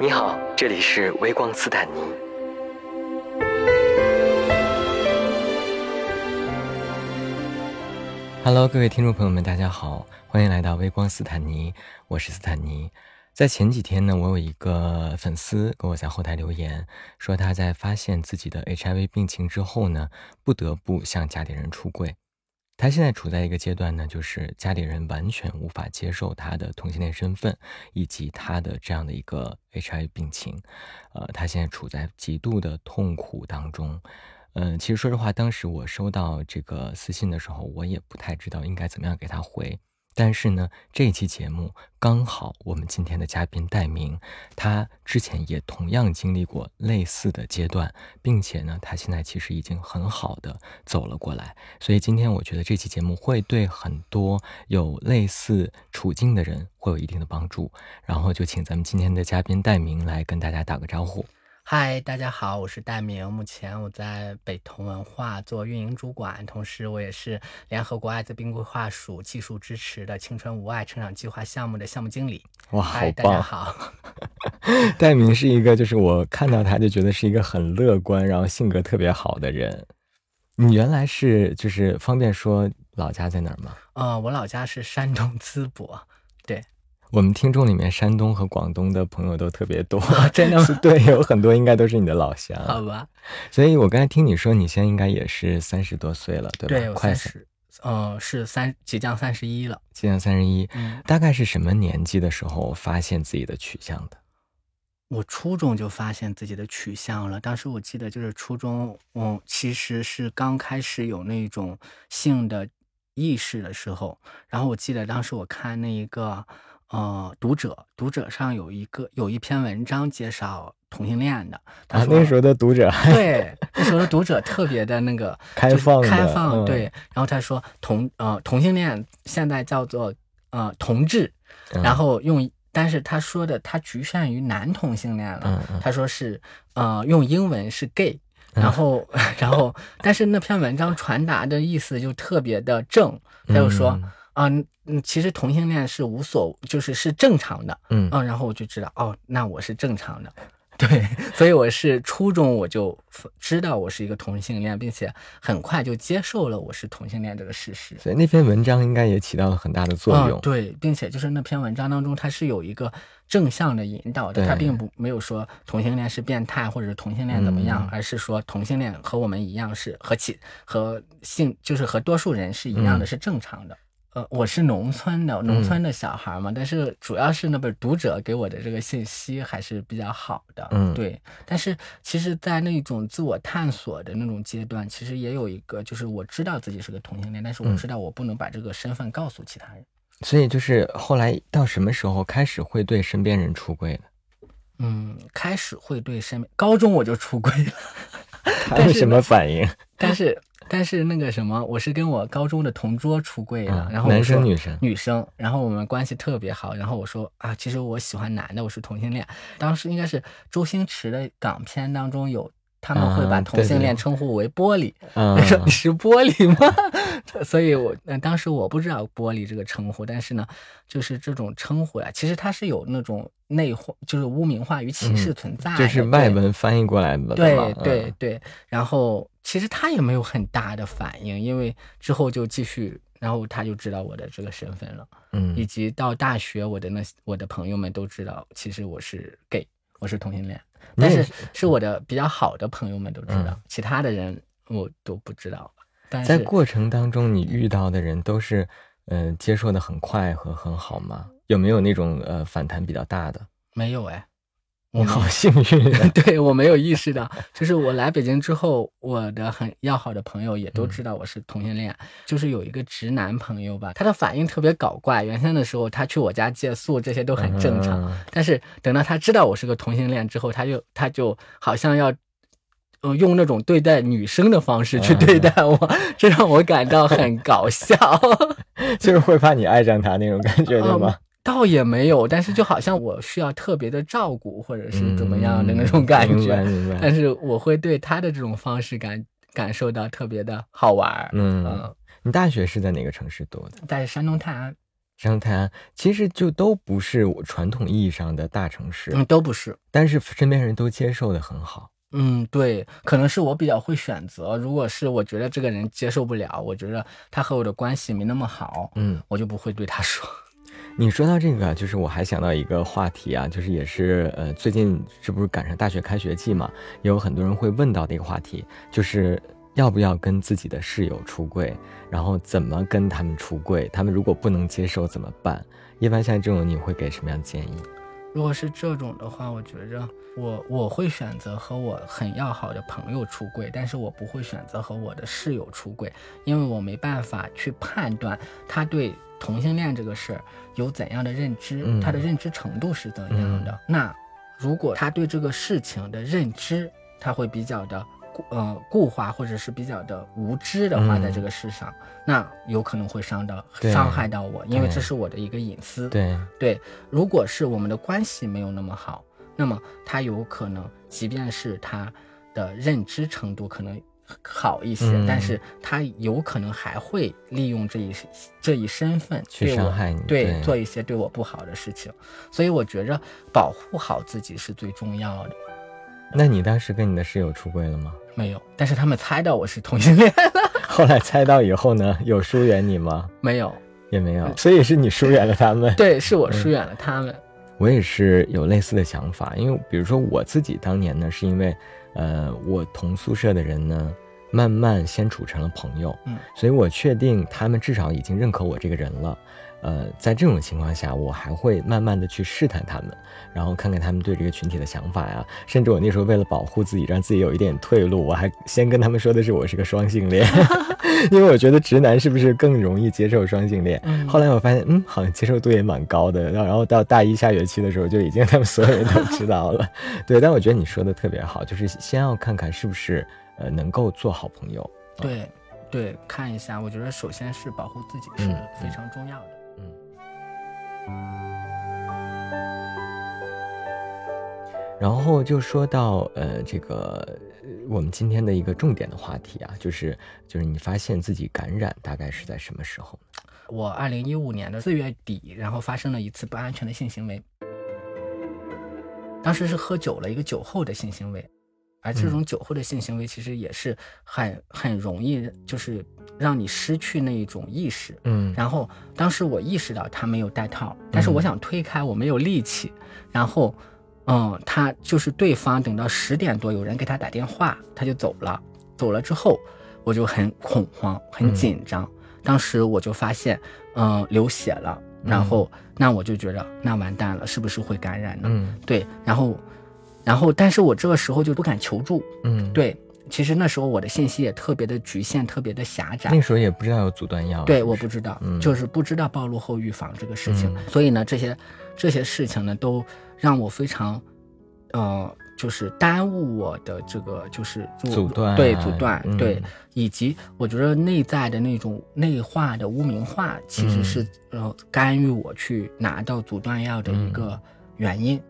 你好，这里是微光斯坦尼。Hello，各位听众朋友们，大家好，欢迎来到微光斯坦尼，我是斯坦尼。在前几天呢，我有一个粉丝给我在后台留言，说他在发现自己的 HIV 病情之后呢，不得不向家里人出柜。他现在处在一个阶段呢，就是家里人完全无法接受他的同性恋身份，以及他的这样的一个 HI 病情。呃，他现在处在极度的痛苦当中。嗯，其实说实话，当时我收到这个私信的时候，我也不太知道应该怎么样给他回。但是呢，这期节目刚好我们今天的嘉宾戴明，他之前也同样经历过类似的阶段，并且呢，他现在其实已经很好的走了过来。所以今天我觉得这期节目会对很多有类似处境的人会有一定的帮助。然后就请咱们今天的嘉宾戴明来跟大家打个招呼。嗨，大家好，我是戴明。目前我在北同文化做运营主管，同时我也是联合国艾滋病规划署技术支持的青春无爱成长计划项目的项目经理。哇，好棒！大家好，戴明是一个，就是我看到他就觉得是一个很乐观，然后性格特别好的人。你原来是就是方便说老家在哪儿吗？呃，我老家是山东淄博。对。我们听众里面，山东和广东的朋友都特别多，真的吗？对，有很多应该都是你的老乡。好吧，所以我刚才听你说，你现在应该也是三十多岁了，对吧？对，快十，呃，是三，即将三十一了。即将三十一，大概是什么年纪的时候发现自己的取向的？我初中就发现自己的取向了。当时我记得就是初中，嗯，其实是刚开始有那种性的意识的时候。然后我记得当时我看那一个。呃，读者，读者上有一个有一篇文章介绍同性恋的。啊，那时候的读者，对，那时候的读者特别的那个 开放，开放，对。然后他说同呃同性恋现在叫做呃同志，然后用，但是他说的他局限于男同性恋了。他说是呃用英文是 gay，然后然后但是那篇文章传达的意思就特别的正，他就说。嗯嗯，其实同性恋是无所，就是是正常的，嗯嗯，然后我就知道，哦，那我是正常的，对，所以我是初中我就知道我是一个同性恋，并且很快就接受了我是同性恋这个事实。所以那篇文章应该也起到了很大的作用，对，并且就是那篇文章当中，它是有一个正向的引导的，它并不没有说同性恋是变态或者是同性恋怎么样，而是说同性恋和我们一样是和其和性就是和多数人是一样的，是正常的。呃，我是农村的，农村的小孩嘛，但是主要是那本读者给我的这个信息还是比较好的，嗯，对。但是其实，在那种自我探索的那种阶段，其实也有一个，就是我知道自己是个同性恋，但是我知道我不能把这个身份告诉其他人。所以，就是后来到什么时候开始会对身边人出柜的？嗯，开始会对身边，高中我就出柜了。他是什么反应？但是。但是那个什么，我是跟我高中的同桌出柜的，然后男生女生女生，然后我们关系特别好，然后我说啊，其实我喜欢男的，我是同性恋。当时应该是周星驰的港片当中有，他们会把同性恋称呼为玻璃，说你 是玻璃吗？所以我当时我不知道玻璃这个称呼，但是呢，就是这种称呼呀，其实它是有那种内化，就是污名化与歧视存在，就是外文翻译过来的，对对对，然后。其实他也没有很大的反应，因为之后就继续，然后他就知道我的这个身份了，嗯，以及到大学，我的那我的朋友们都知道，其实我是 gay，我是同性恋，但是是我的比较好的朋友们都知道，其他的人我都不知道。但在过程当中，你遇到的人都是，嗯，接受的很快和很好吗？有没有那种呃反弹比较大的？没有哎。你好幸运，对我没有意识到，就是我来北京之后，我的很要好的朋友也都知道我是同性恋。就是有一个直男朋友吧，他的反应特别搞怪。原先的时候，他去我家借宿，这些都很正常。但是等到他知道我是个同性恋之后，他就他就好像要，呃，用那种对待女生的方式去对待我，这让我感到很搞笑。就是会怕你爱上他那种感觉，对吗？倒也没有，但是就好像我需要特别的照顾，或者是怎么样的那种感觉。但是我会对他的这种方式感感受到特别的好玩。嗯，你大学是在哪个城市读的？在山东泰安。山东泰安其实就都不是我传统意义上的大城市，嗯，都不是，但是身边人都接受的很好。嗯，对，可能是我比较会选择。如果是我觉得这个人接受不了，我觉得他和我的关系没那么好，嗯，我就不会对他说。你说到这个，就是我还想到一个话题啊，就是也是呃，最近这不是赶上大学开学季嘛，也有很多人会问到的一个话题，就是要不要跟自己的室友出柜，然后怎么跟他们出柜，他们如果不能接受怎么办？一般像这种，你会给什么样的建议？如果是这种的话，我觉着我我会选择和我很要好的朋友出柜，但是我不会选择和我的室友出柜，因为我没办法去判断他对同性恋这个事儿有怎样的认知，他的认知程度是怎样的。那如果他对这个事情的认知，他会比较的。呃，固化或者是比较的无知的话，在这个世上，那有可能会伤到伤害到我，因为这是我的一个隐私。对对，如果是我们的关系没有那么好，那么他有可能，即便是他的认知程度可能好一些，但是他有可能还会利用这一这一身份去伤害你，对，做一些对我不好的事情。所以我觉着保护好自己是最重要的。那你当时跟你的室友出柜了吗？没有，但是他们猜到我是同性恋了。后来猜到以后呢，有疏远你吗？没有，也没有。所以是你疏远了他们。对，是我疏远了他们。我也是有类似的想法，因为比如说我自己当年呢，是因为，呃，我同宿舍的人呢，慢慢先处成了朋友，嗯，所以我确定他们至少已经认可我这个人了。呃，在这种情况下，我还会慢慢的去试探他们，然后看看他们对这个群体的想法呀。甚至我那时候为了保护自己，让自己有一点退路，我还先跟他们说的是我是个双性恋，因为我觉得直男是不是更容易接受双性恋？后来我发现，嗯，好像接受度也蛮高的。然后到大一下学期的时候，就已经他们所有人都知道了。对，但我觉得你说的特别好，就是先要看看是不是呃能够做好朋友。对，对，看一下。我觉得首先是保护自己是非常重要的。然后就说到呃，这个我们今天的一个重点的话题啊，就是就是你发现自己感染大概是在什么时候？我二零一五年的四月底，然后发生了一次不安全的性行为，当时是喝酒了一个酒后的性行为，而这种酒后的性行为其实也是很很容易就是让你失去那一种意识，嗯，然后当时我意识到他没有带套，但是我想推开，我没有力气，然后。嗯，他就是对方，等到十点多有人给他打电话，他就走了。走了之后，我就很恐慌，很紧张。当时我就发现，嗯，流血了。然后，那我就觉得，那完蛋了，是不是会感染呢？嗯，对。然后，然后，但是我这个时候就不敢求助。嗯，对。其实那时候我的信息也特别的局限，特别的狭窄。那时候也不知道有阻断药。对，我不知道，就是不知道暴露后预防这个事情。所以呢，这些这些事情呢，都。让我非常，呃，就是耽误我的这个，就是阻断，对阻断，对，以及我觉得内在的那种内化的污名化，其实是呃干预我去拿到阻断药的一个原因。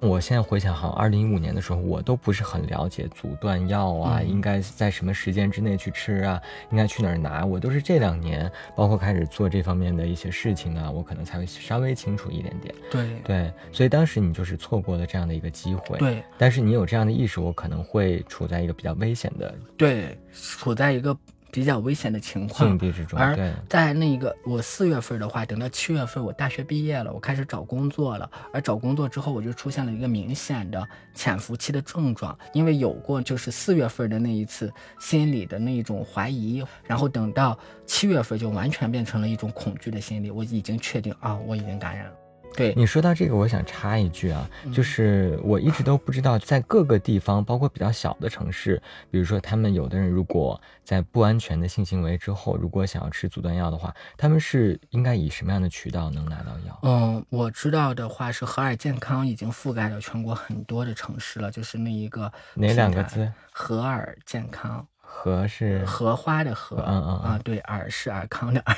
我现在回想，好像二零一五年的时候，我都不是很了解阻断药啊，应该在什么时间之内去吃啊，应该去哪儿拿，我都是这两年，包括开始做这方面的一些事情啊，我可能才会稍微清楚一点点。对对，所以当时你就是错过了这样的一个机会。对，但是你有这样的意识，我可能会处在一个比较危险的。对，处在一个。比较危险的情况。而在那个我四月份的话，等到七月份我大学毕业了，我开始找工作了。而找工作之后，我就出现了一个明显的潜伏期的症状，因为有过就是四月份的那一次心理的那种怀疑，然后等到七月份就完全变成了一种恐惧的心理，我已经确定啊，我已经感染了。对你说到这个，我想插一句啊，就是我一直都不知道，在各个地方，包括比较小的城市，比如说他们有的人如果在不安全的性行为之后，如果想要吃阻断药的话，他们是应该以什么样的渠道能拿到药？嗯，我知道的话是和尔健康已经覆盖了全国很多的城市了，就是那一个哪两个字？和尔 健康，和是荷花的荷，嗯嗯啊，对，尔是尔康的尔，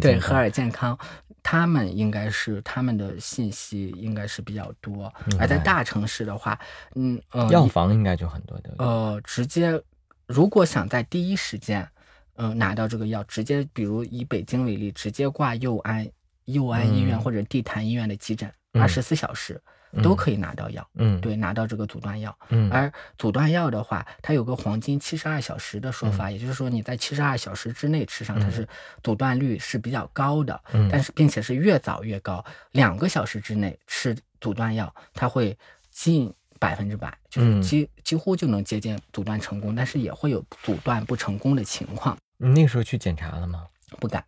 对，和尔健康。他们应该是他们的信息应该是比较多，而在大城市的话，嗯呃，药房应该就很多的。呃，直接如果想在第一时间，嗯拿到这个药，直接比如以北京为例，直接挂佑安佑安医院或者地坛医院的急诊，二十四小时。都可以拿到药，嗯，对，拿到这个阻断药，嗯，而阻断药的话，它有个黄金七十二小时的说法，也就是说你在七十二小时之内吃上，它是阻断率是比较高的，嗯，但是并且是越早越高，两个小时之内吃阻断药，它会近百分之百，就是几几乎就能接近阻断成功，但是也会有阻断不成功的情况。你那时候去检查了吗？不敢，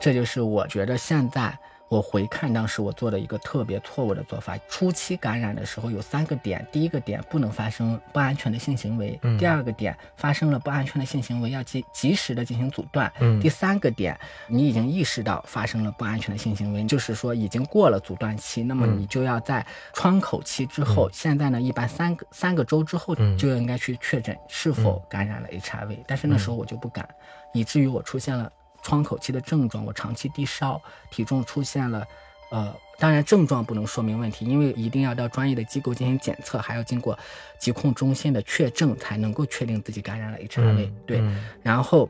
这就是我觉得现在。我回看当时我做的一个特别错误的做法，初期感染的时候有三个点，第一个点不能发生不安全的性行为，第二个点发生了不安全的性行为要及及时的进行阻断，第三个点你已经意识到发生了不安全的性行为，就是说已经过了阻断期，那么你就要在窗口期之后，现在呢一般三个三个周之后就应该去确诊是否感染了 HIV，但是那时候我就不敢，以至于我出现了。窗口期的症状，我长期低烧，体重出现了，呃，当然症状不能说明问题，因为一定要到专业的机构进行检测，还要经过疾控中心的确证，才能够确定自己感染了 HIV。对，然后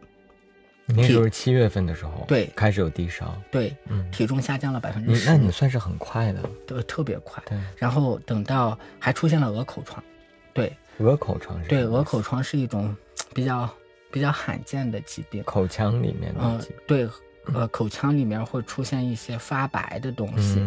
那时候七月份的时候，对，开始有低烧，对，体重下降了百分之十，那你算是很快的，对，特别快。对，然后等到还出现了鹅口疮，对，鹅口疮是，对，鹅口疮是一种比较。比较罕见的疾病，口腔里面的，嗯，对，呃，口腔里面会出现一些发白的东西，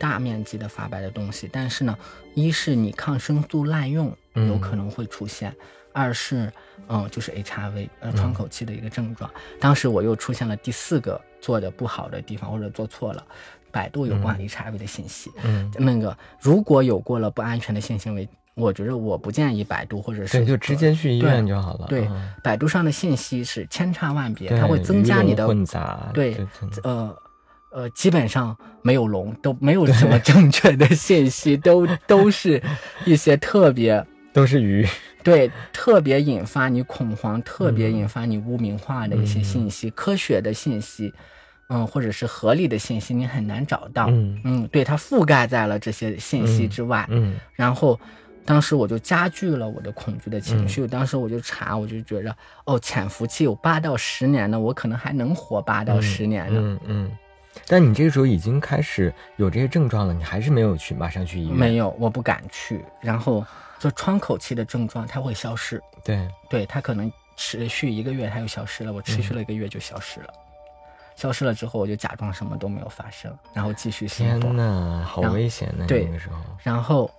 大面积的发白的东西。但是呢，一是你抗生素滥用有可能会出现，二是，嗯，就是 HIV，呃，窗口期的一个症状。当时我又出现了第四个做的不好的地方，或者做错了，百度有关 HIV 的信息，嗯，那个如果有过了不安全的性行为。我觉得我不建议百度或者是对，就直接去医院就好了。对，百度上的信息是千差万别，它会增加你的混杂。对，呃呃，基本上没有龙，都没有什么正确的信息，都都是一些特别 都是鱼。对，特别引发你恐慌，特别引发你污名化的一些信息，科学的信息，嗯，或者是合理的信息，你很难找到。嗯嗯，对，它覆盖在了这些信息之外。嗯，然后。当时我就加剧了我的恐惧的情绪。当时我就查，我就觉着，哦，潜伏期有八到十年呢，我可能还能活八到十年呢。嗯嗯。但你这个时候已经开始有这些症状了，你还是没有去马上去医院？没有，我不敢去。然后，就窗口期的症状它会消失。对对，它可能持续一个月，它就消失了。我持续了一个月就消失了。消失了之后，我就假装什么都没有发生，然后继续。天呐，好危险呢！那个时候。然后。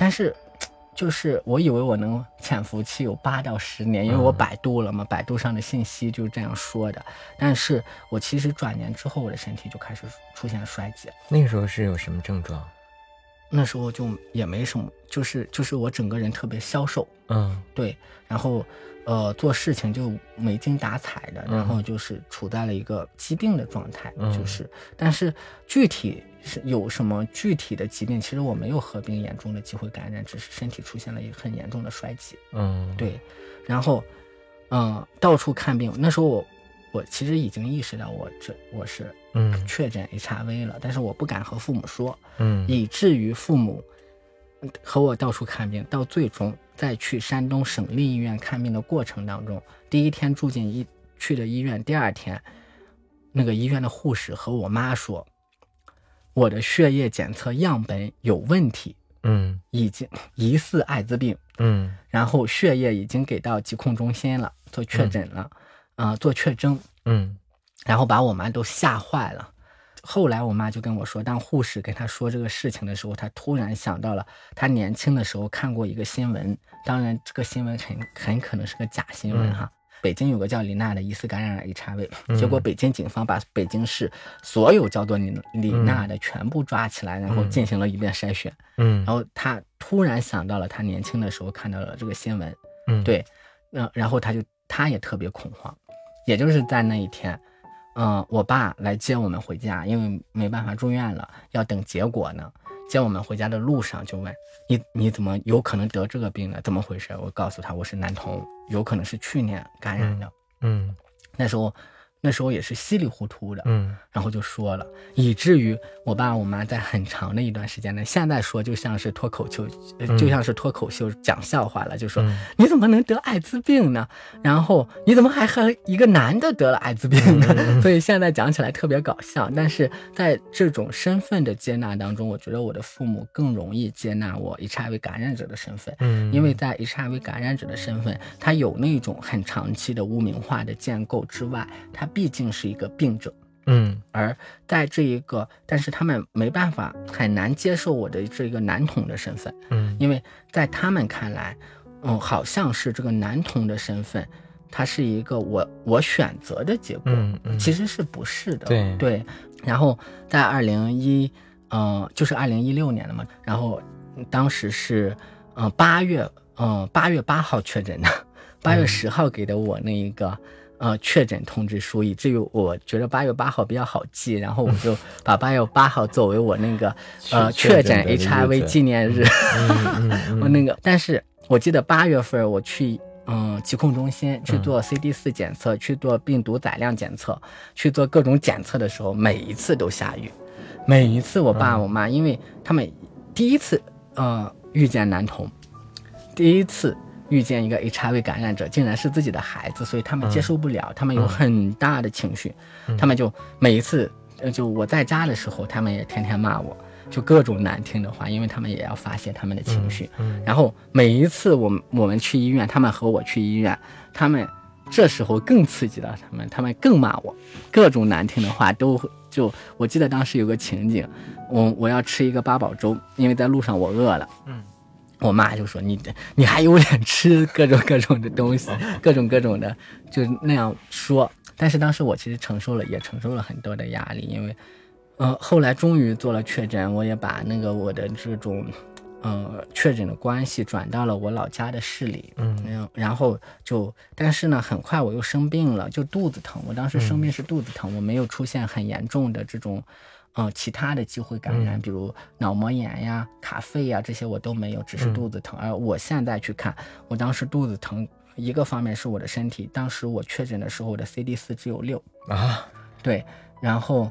但是，就是我以为我能潜伏期有八到十年，因为我百度了嘛，百度上的信息就是这样说的。但是我其实转年之后，我的身体就开始出现衰竭。那个时候是有什么症状？那时候就也没什么，就是就是我整个人特别消瘦，嗯，对，然后。呃，做事情就没精打采的，然后就是处在了一个疾病的状态，就是，但是具体是有什么具体的疾病，其实我没有合并严重的机会感染，只是身体出现了一个很严重的衰竭。嗯，对，然后，嗯，到处看病，那时候我我其实已经意识到我这我是嗯确诊 HIV 了，但是我不敢和父母说，嗯，以至于父母和我到处看病，到最终。在去山东省立医院看病的过程当中，第一天住进医去的医院，第二天，那个医院的护士和我妈说，我的血液检测样本有问题，嗯，已经疑似艾滋病，嗯，然后血液已经给到疾控中心了，做确诊了，啊，做确诊，嗯，然后把我妈都吓坏了。后来我妈就跟我说，当护士跟她说这个事情的时候，她突然想到了她年轻的时候看过一个新闻，当然这个新闻很很可能是个假新闻哈。北京有个叫李娜的疑似感染了 HIV，结果北京警方把北京市所有叫做李李娜的全部抓起来，然后进行了一遍筛选。嗯，然后他突然想到了他年轻的时候看到了这个新闻。嗯，对，那然后他就他也特别恐慌，也就是在那一天。嗯，我爸来接我们回家，因为没办法住院了，要等结果呢。接我们回家的路上就问你，你怎么有可能得这个病呢？怎么回事？我告诉他我是男童，有可能是去年感染的。嗯，那时候那时候也是稀里糊涂的，嗯，然后就说了，以至于我爸我妈在很长的一段时间内，现在说就像是脱口秀，就像是脱口秀讲笑话了，就说你怎么能得艾滋病呢？然后你怎么还和一个男的得了艾滋病呢？所以现在讲起来特别搞笑，但是在这种身份的接纳当中，我觉得我的父母更容易接纳我 HIV 感染者的身份，嗯，因为在 HIV 感染者的身份，他有那种很长期的污名化的建构之外，他。毕竟是一个病者，嗯，而在这一个，但是他们没办法，很难接受我的这个男童的身份，嗯，因为在他们看来，嗯，好像是这个男童的身份，他是一个我我选择的结果，嗯嗯，其实是不是的，对对。然后在二零一，嗯，就是二零一六年了嘛，然后当时是，嗯，八月，嗯，八月八号确诊的，八月十号给的我那一个。呃，确诊通知书，以至于我觉得八月八号比较好记，然后我就 把八月八号作为我那个呃确诊 HIV 纪念日。我那个，但是我记得八月份我去嗯疾控中心去做 CD 四检测，去做病毒载量检测，去做各种检测的时候，每一次都下雨，每一次我爸我妈，因为他们第一次呃遇见男童，第一次。遇见一个 HIV 感染者，竟然是自己的孩子，所以他们接受不了，他们有很大的情绪，他们就每一次，就我在家的时候，他们也天天骂我，就各种难听的话，因为他们也要发泄他们的情绪。然后每一次我们我们去医院，他们和我去医院，他们这时候更刺激了他们，他们更骂我，各种难听的话都就我记得当时有个情景，我我要吃一个八宝粥，因为在路上我饿了。嗯。我妈就说：“你你还有脸吃各种各种的东西，各种各种的，就那样说。但是当时我其实承受了，也承受了很多的压力，因为，呃，后来终于做了确诊，我也把那个我的这种，呃，确诊的关系转到了我老家的市里，嗯，然后就，但是呢，很快我又生病了，就肚子疼。我当时生病是肚子疼，我没有出现很严重的这种。”嗯，其他的机会感染，比如脑膜炎呀、卡肺呀这些我都没有，只是肚子疼。而我现在去看，我当时肚子疼，一个方面是我的身体，当时我确诊的时候，我的 CD 四只有六啊，对，然后，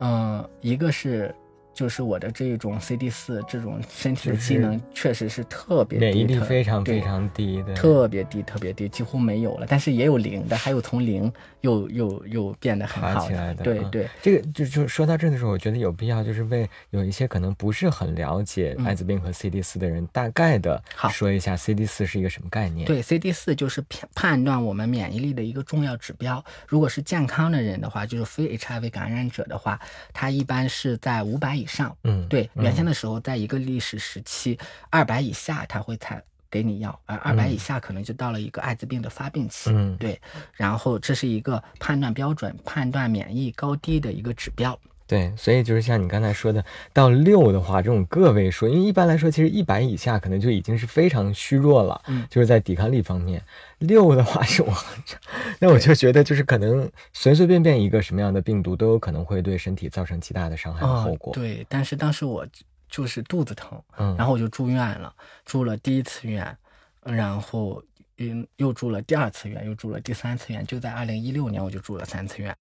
嗯，一个是。就是我的这种 CD 四这种身体的机能确实是特别免疫力非常非常低的，特别低特别低，几乎没有了。但是也有零的，还有从零又又又变得很好起来的。对对，这个就就说到这的时候，我觉得有必要就是为有一些可能不是很了解艾滋病和 CD 四的人，大概的说一下 CD 四是一个什么概念。对，CD 四就是判判断我们免疫力的一个重要指标。如果是健康的人的话，就是非 HIV 感染者的话，他一般是在五百以。上，嗯，对，原先的时候，在一个历史时期，二百以下他会才给你药，而二百以下可能就到了一个艾滋病的发病期，嗯，对，然后这是一个判断标准，判断免疫高低的一个指标。对，所以就是像你刚才说的，到六的话，这种个位数，因为一般来说，其实一百以下可能就已经是非常虚弱了，嗯，就是在抵抗力方面，六的话是我，那我就觉得就是可能随随便便一个什么样的病毒都有可能会对身体造成极大的伤害和后果。对，但是当时我就是肚子疼，嗯，然后我就住院了，住了第一次院，然后嗯又住了第二次院，又住了第三次院，就在二零一六年我就住了三次院。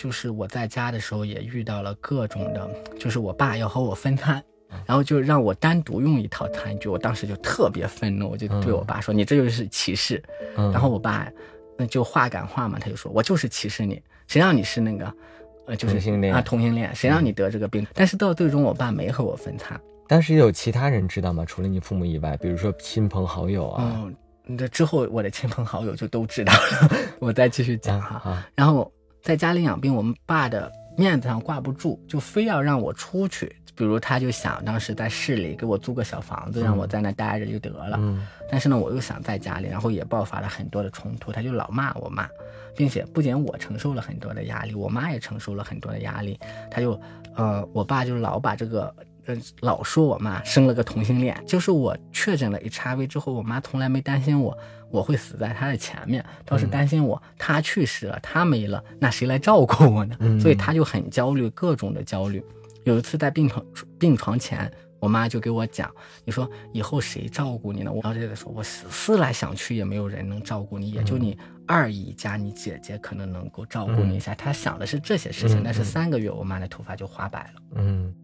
就是我在家的时候也遇到了各种的，就是我爸要和我分餐，然后就让我单独用一套餐具，我当时就特别愤怒，我就对我爸说：“你这就是歧视。”然后我爸那就话赶话嘛，他就说：“我就是歧视你，谁让你是那个呃就是同性恋啊同性恋，谁让你得这个病？”但是到最终，我爸没和我分餐。当时有其他人知道吗？除了你父母以外，比如说亲朋好友啊。嗯，这之后我的亲朋好友就都知道了。我再继续讲哈，然后。在家里养病，我们爸的面子上挂不住，就非要让我出去。比如，他就想当时在市里给我租个小房子，让我在那待着就得了。嗯。但是呢，我又想在家里，然后也爆发了很多的冲突。他就老骂我妈，并且不仅我承受了很多的压力，我妈也承受了很多的压力。他就，呃，我爸就老把这个。老说我妈生了个同性恋，就是我确诊了 HIV 之后，我妈从来没担心我我会死在她的前面，倒是担心我她去世了，她没了，那谁来照顾我呢？所以她就很焦虑，各种的焦虑。有一次在病床病床前我妈就给我讲，你说以后谁照顾你呢？我就在说，我思来想去也没有人能照顾你，也就你二姨家你姐姐可能能够照顾你一下。她想的是这些事情，但是三个月我妈的头发就花白了。嗯。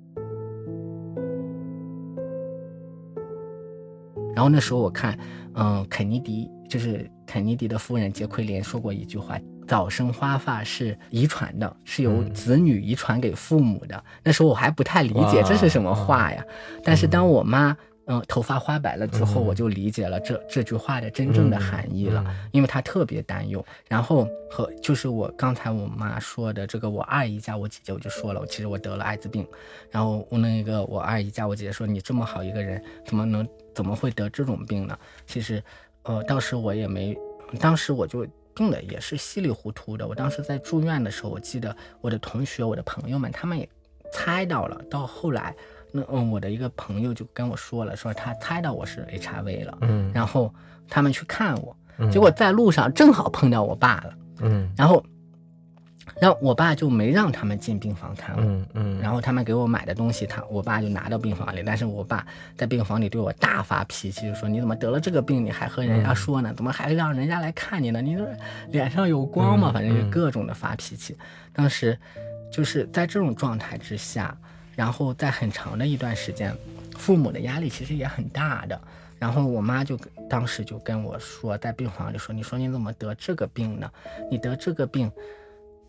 然后那时候我看，嗯，肯尼迪就是肯尼迪的夫人杰奎琳说过一句话。早生花发是遗传的，是由子女遗传给父母的。那时候我还不太理解这是什么话呀，但是当我妈嗯头发花白了之后，我就理解了这这句话的真正的含义了，因为她特别担忧。然后和就是我刚才我妈说的这个，我二姨家我姐姐我就说了，其实我得了艾滋病。然后我那个我二姨家我姐姐说，你这么好一个人，怎么能怎么会得这种病呢？其实，呃，当时我也没，当时我就。病的也是稀里糊涂的。我当时在住院的时候，我记得我的同学、我的朋友们，他们也猜到了。到后来，那嗯，我的一个朋友就跟我说了，说他猜到我是 HIV 了。嗯，然后他们去看我，结果在路上正好碰到我爸了。嗯，然后。然后我爸就没让他们进病房看我，嗯嗯，然后他们给我买的东西，他我爸就拿到病房里，但是我爸在病房里对我大发脾气，就说你怎么得了这个病，你还和人家说呢？怎么还让人家来看你呢？你这脸上有光吗？反正就各种的发脾气。当时就是在这种状态之下，然后在很长的一段时间，父母的压力其实也很大的。然后我妈就当时就跟我说，在病房里说，你说你怎么得这个病呢？你得这个病。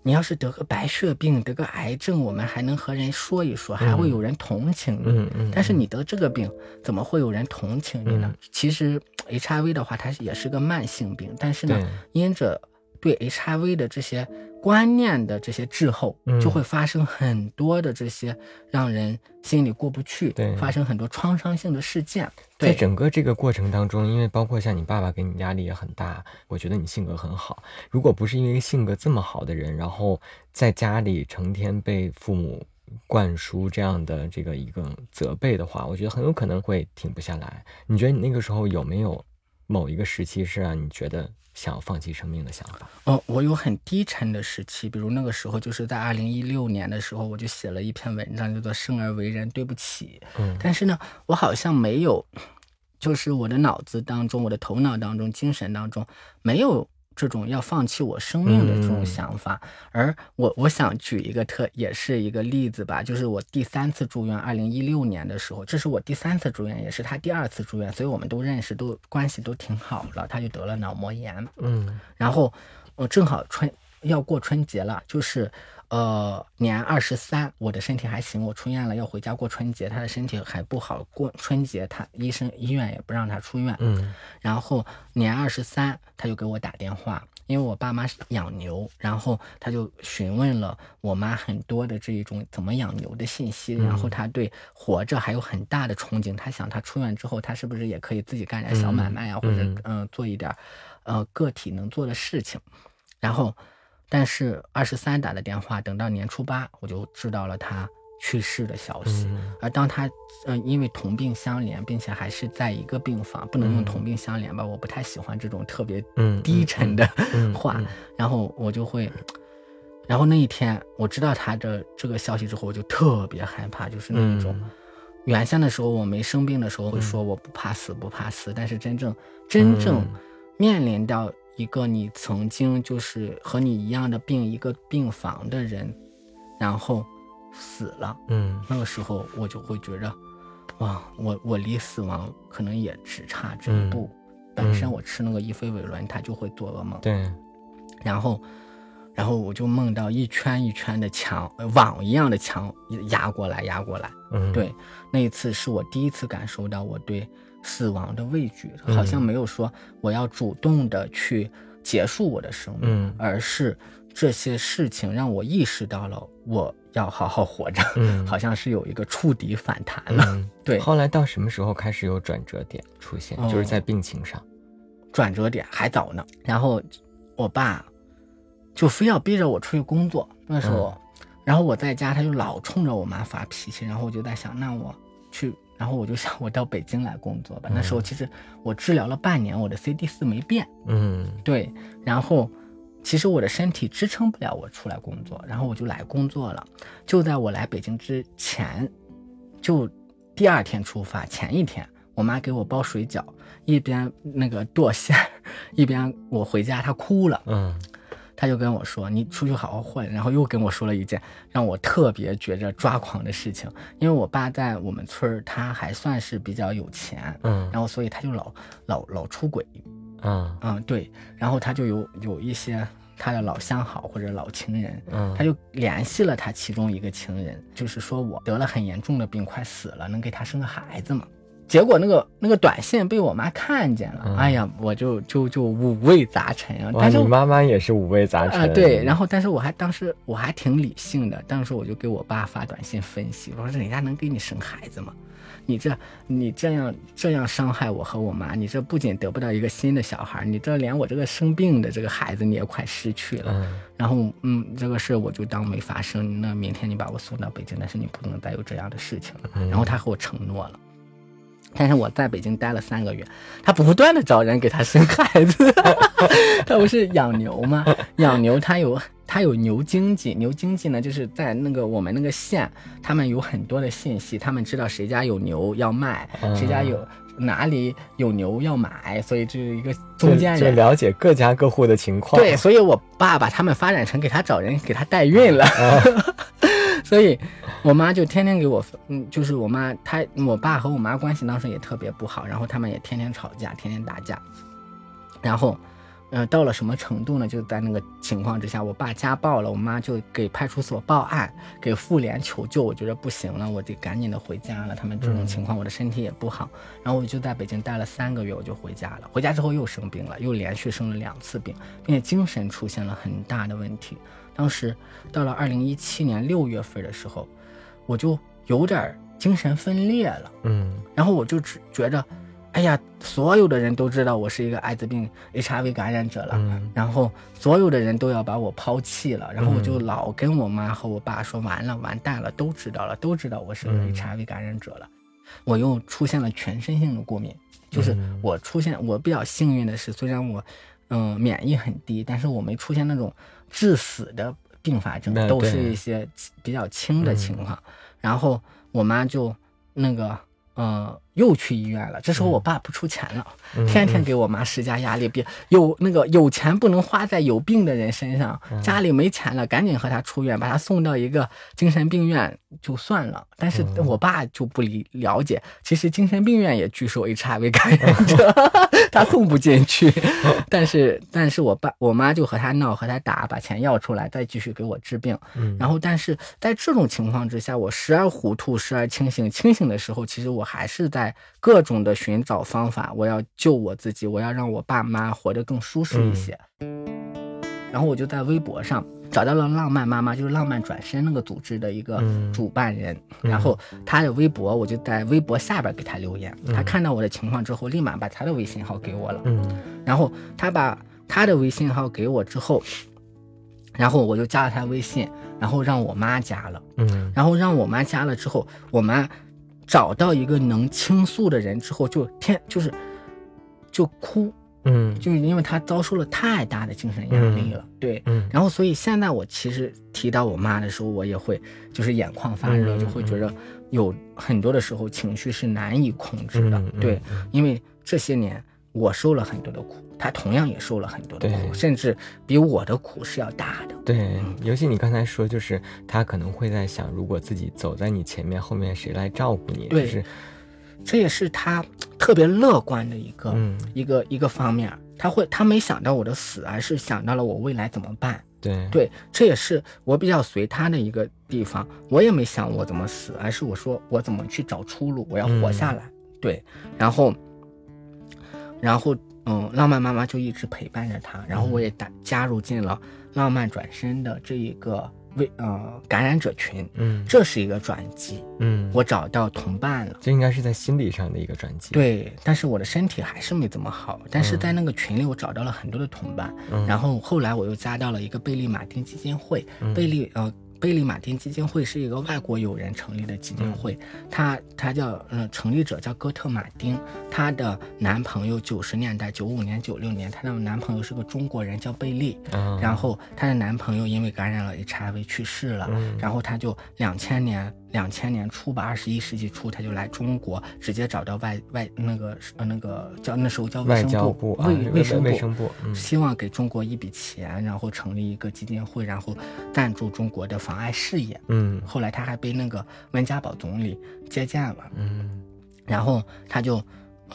你要是得个白血病，得个癌症，我们还能和人说一说，还会有人同情你。嗯嗯。但是你得这个病，怎么会有人同情你呢？其实 HIV 的话，它也是个慢性病，但是呢，因着对 HIV 的这些。观念的这些滞后，就会发生很多的这些让人心里过不去，对，发生很多创伤性的事件。在整个这个过程当中，因为包括像你爸爸给你压力也很大，我觉得你性格很好。如果不是因为性格这么好的人，然后在家里成天被父母灌输这样的这个一个责备的话，我觉得很有可能会停不下来。你觉得你那个时候有没有某一个时期是让你觉得？想要放弃生命的想法哦，我有很低沉的时期，比如那个时候就是在二零一六年的时候，我就写了一篇文章，叫做《生而为人，对不起》。嗯，但是呢，我好像没有，就是我的脑子当中、我的头脑当中、精神当中没有。这种要放弃我生命的这种想法，而我我想举一个特也是一个例子吧，就是我第三次住院，二零一六年的时候，这是我第三次住院，也是他第二次住院，所以我们都认识，都关系都挺好了。他就得了脑膜炎，嗯，然后我正好春要过春节了，就是。呃，年二十三，我的身体还行，我出院了，要回家过春节。他的身体还不好，过春节他医生医院也不让他出院。嗯，然后年二十三，他就给我打电话，因为我爸妈是养牛，然后他就询问了我妈很多的这一种怎么养牛的信息，然后他对活着还有很大的憧憬，他想他出院之后，他是不是也可以自己干点小买卖啊，或者嗯做一点，呃个体能做的事情，然后。但是二十三打的电话，等到年初八，我就知道了他去世的消息。而当他，嗯，因为同病相怜，并且还是在一个病房，不能用同病相怜吧？我不太喜欢这种特别低沉的话。然后我就会，然后那一天我知道他的这个消息之后，我就特别害怕，就是那种原先的时候我没生病的时候会说我不怕死，不怕死，但是真正真正面临到。一个你曾经就是和你一样的病，一个病房的人，然后死了。嗯，那个时候我就会觉着，哇，我我离死亡可能也只差这一步。本身我吃那个伊菲韦伦，他就会做噩梦。对，然后，然后我就梦到一圈一圈的墙，网一样的墙压过来，压过来。嗯，对，那一次是我第一次感受到我对。死亡的畏惧，好像没有说我要主动的去结束我的生命，而是这些事情让我意识到了我要好好活着，好像是有一个触底反弹了。对，后来到什么时候开始有转折点出现？就是在病情上，转折点还早呢。然后我爸就非要逼着我出去工作，那时候，然后我在家他就老冲着我妈发脾气，然后我就在想，那我去。然后我就想，我到北京来工作吧。那时候其实我治疗了半年，我的 CD 四没变。嗯，对。然后其实我的身体支撑不了我出来工作，然后我就来工作了。就在我来北京之前，就第二天出发前一天，我妈给我包水饺，一边那个剁馅，一边我回家，她哭了。嗯。他就跟我说：“你出去好好混。”然后又跟我说了一件让我特别觉着抓狂的事情，因为我爸在我们村儿，他还算是比较有钱，嗯，然后所以他就老老老出轨，嗯嗯对，然后他就有有一些他的老相好或者老情人，嗯，他就联系了他其中一个情人，就是说我得了很严重的病，快死了，能给他生个孩子吗？结果那个那个短信被我妈看见了，哎呀，我就就就五味杂陈啊。但是你妈妈也是五味杂陈啊。对，然后但是我还当时我还挺理性的，当时我就给我爸发短信分析，我说人家能给你生孩子吗？你这你这样这样伤害我和我妈，你这不仅得不到一个新的小孩，你这连我这个生病的这个孩子你也快失去了。然后嗯，这个事我就当没发生。那明天你把我送到北京，但是你不能再有这样的事情了。然后他和我承诺了。但是我在北京待了三个月，他不断的找人给他生孩子，他不是养牛吗？养牛他有他有牛经济，牛经济呢就是在那个我们那个县，他们有很多的信息，他们知道谁家有牛要卖，谁家有哪里有牛要买，所以这是一个中间人，就了解各家各户的情况。对，所以我爸把他们发展成给他找人给他代孕了。所以，我妈就天天给我，嗯，就是我妈，她，我爸和我妈关系当时也特别不好，然后他们也天天吵架，天天打架，然后，嗯，到了什么程度呢？就在那个情况之下，我爸家暴了，我妈就给派出所报案，给妇联求救。我觉得不行了，我得赶紧的回家了。他们这种情况，我的身体也不好，然后我就在北京待了三个月，我就回家了。回家之后又生病了，又连续生了两次病，并且精神出现了很大的问题。当时到了二零一七年六月份的时候，我就有点精神分裂了，嗯，然后我就只觉着，哎呀，所有的人都知道我是一个艾滋病 HIV 感染者了，然后所有的人都要把我抛弃了，然后我就老跟我妈和我爸说，完了，完蛋了，都知道了，都知道我是个 HIV 感染者了，我又出现了全身性的过敏，就是我出现，我比较幸运的是，虽然我，嗯，免疫很低，但是我没出现那种。致死的并发症都是一些比较轻的情况，然后我妈就那个。嗯，又去医院了。这时候我爸不出钱了，天天给我妈施加压力，别有那个有钱不能花在有病的人身上。家里没钱了，赶紧和他出院，把他送到一个精神病院就算了。但是我爸就不理了解，其实精神病院也拒收 HIV 感染者，他送不进去。但是，但是我爸我妈就和他闹，和他打，把钱要出来，再继续给我治病。然后，但是在这种情况之下，我时而糊涂，时而清醒。清醒的时候，其实我。还是在各种的寻找方法，我要救我自己，我要让我爸妈活得更舒适一些。然后我就在微博上找到了浪漫妈妈，就是浪漫转身那个组织的一个主办人。然后他的微博，我就在微博下边给他留言。他看到我的情况之后，立马把他的微信号给我了。然后他把他的微信号给我之后，然后我就加了他微信，然后让我妈加了。嗯，然后让我妈加了之后，我妈。找到一个能倾诉的人之后，就天就是就哭，嗯，就是因为他遭受了太大的精神压力了，对，嗯，然后所以现在我其实提到我妈的时候，我也会就是眼眶发热，就会觉得有很多的时候情绪是难以控制的，对，因为这些年我受了很多的苦。他同样也受了很多的苦，甚至比我的苦是要大的。对，尤其你刚才说，就是他可能会在想，如果自己走在你前面，后面谁来照顾你？对，这也是他特别乐观的一个一个一个方面。他会，他没想到我的死，而是想到了我未来怎么办。对对，这也是我比较随他的一个地方。我也没想我怎么死，而是我说我怎么去找出路，我要活下来。对，然后，然后。嗯，浪漫妈妈就一直陪伴着他，然后我也打加入进了浪漫转身的这一个为呃感染者群，嗯，这是一个转机，嗯，我找到同伴了，这应该是在心理上的一个转机，对，但是我的身体还是没怎么好，但是在那个群里我找到了很多的同伴，然后后来我又加到了一个贝利马丁基金会，贝利呃。贝利马丁基金会是一个外国友人成立的基金会，他他叫嗯，成立者叫哥特马丁，她的男朋友九十年代九五年九六年，她的男朋友是个中国人叫贝利，然后她的男朋友因为感染了 HIV 去世了，然后她就两千年两千年初吧，二十一世纪初，他就来中国，直接找到外外那个呃那个叫那时候叫卫生部卫卫生卫生部，希望给中国一笔钱，然后成立一个基金会，然后赞助中国的妨碍事业。嗯，后来他还被那个温家宝总理接见了。嗯，然后他就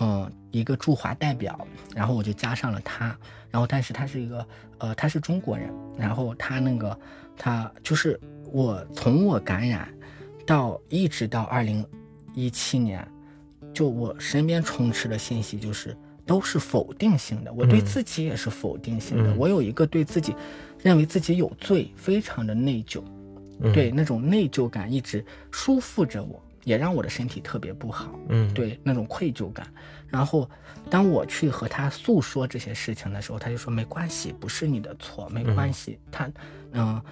嗯一个驻华代表，然后我就加上了他，然后但是他是一个呃他是中国人，然后他那个他就是我从我感染。到一直到二零一七年，就我身边充斥的信息就是都是否定性的，我对自己也是否定性的。我有一个对自己认为自己有罪，非常的内疚，对那种内疚感一直束缚着我，也让我的身体特别不好。嗯，对那种愧疚感。然后当我去和他诉说这些事情的时候，他就说没关系，不是你的错，没关系。他，嗯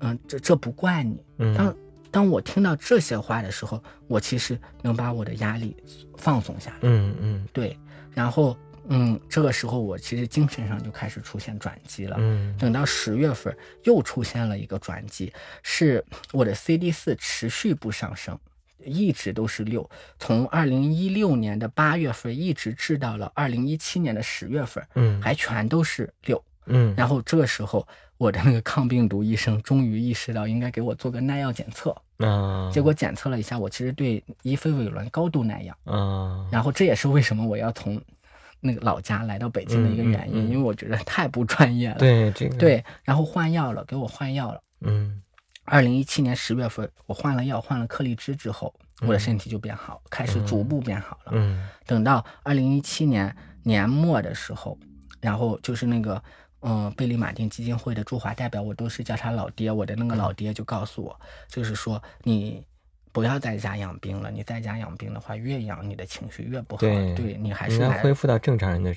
嗯，这这不怪你。当当我听到这些话的时候，我其实能把我的压力放松下来。嗯嗯，对。然后，嗯，这个时候我其实精神上就开始出现转机了。嗯。等到十月份又出现了一个转机，是我的 CD 四持续不上升，一直都是六，从二零一六年的八月份一直治到了二零一七年的十月份，嗯，还全都是六。嗯。然后这个时候。我的那个抗病毒医生终于意识到应该给我做个耐药检测，啊，结果检测了一下，我其实对伊非韦伦高度耐药，啊，然后这也是为什么我要从那个老家来到北京的一个原因，因为我觉得太不专业了。对这个对，然后换药了，给我换药了。嗯，二零一七年十月份我换了药，换了克利芝之后，我的身体就变好，开始逐步变好了。嗯，等到二零一七年年末的时候，然后就是那个。嗯，贝利马丁基金会的驻华代表，我都是叫他老爹。我的那个老爹就告诉我，就是说你不要在家养病了，你在家养病的话，越养你的情绪越不好。对你还是应该恢复到正常人的。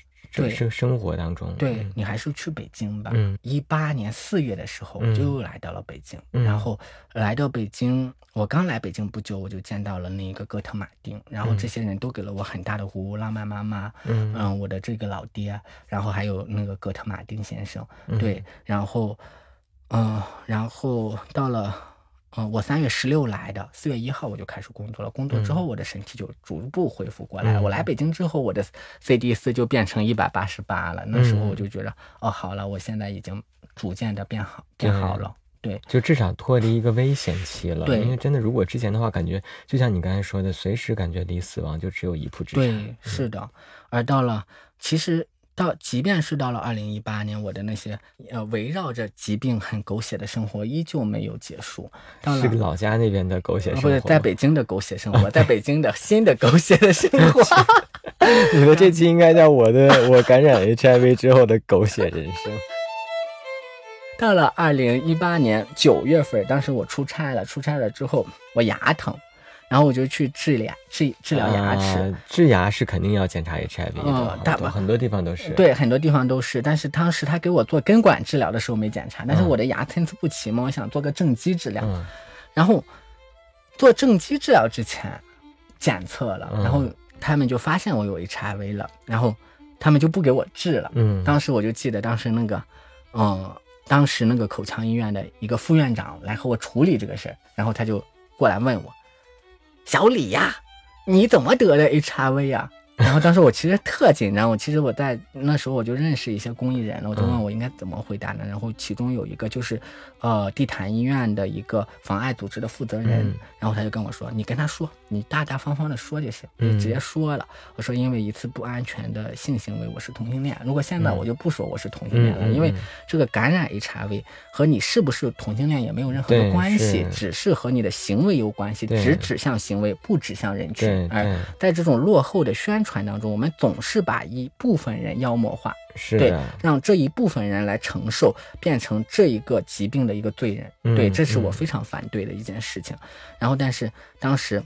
生生活当中，对你还是去北京吧。嗯，一八年四月的时候，我就又来到了北京。然后来到北京，我刚来北京不久，我就见到了那个哥特马丁。然后这些人都给了我很大的鼓舞，浪漫妈妈，嗯嗯，我的这个老爹，然后还有那个哥特马丁先生，对，然后，嗯，然后到了。嗯，我三月十六来的，四月一号我就开始工作了。工作之后，我的身体就逐步恢复过来。我来北京之后，我的 CD 四就变成一百八十八了。那时候我就觉得，哦，好了，我现在已经逐渐的变好，变好了。对，就至少脱离一个危险期了。对，因为真的，如果之前的话，感觉就像你刚才说的，随时感觉离死亡就只有一步之差。对，是的。而到了，其实。到，即便是到了二零一八年，我的那些呃围绕着疾病很狗血的生活依旧没有结束。到了老家那边的狗血生活，不是在北京的狗血生活，在北京的新的狗血的生活。你的这期应该叫我的我感染 HIV 之后的狗血人生。到了二零一八年九月份，当时我出差了，出差了之后我牙疼。然后我就去治牙治治疗牙齿，治牙是肯定要检查 HIV 的，大很多地方都是。对，很多地方都是。但是当时他给我做根管治疗的时候没检查，但是我的牙参差不齐嘛，我想做个正畸治疗。然后做正畸治疗之前检测了，然后他们就发现我有 HIV 了，然后他们就不给我治了。嗯，当时我就记得当时那个，嗯，当时那个口腔医院的一个副院长来和我处理这个事儿，然后他就过来问我。小李呀，你怎么得的 HIV 呀？然后当时我其实特紧张，我其实我在那时候我就认识一些公益人了，我就问我应该怎么回答呢？然后其中有一个就是，呃，地坛医院的一个妨碍组织的负责人，然后他就跟我说：“你跟他说，你大大方方的说就行，你直接说了。”我说：“因为一次不安全的性行为，我是同性恋。如果现在我就不说我是同性恋了，因为这个感染 HIV 和你是不是同性恋也没有任何的关系，只是和你的行为有关系，只指向行为，不指向人群。而在这种落后的宣传当中，我们总是把一部分人妖魔化，是对，让这一部分人来承受，变成这一个疾病的一个罪人，对，这是我非常反对的一件事情。然后，但是当时，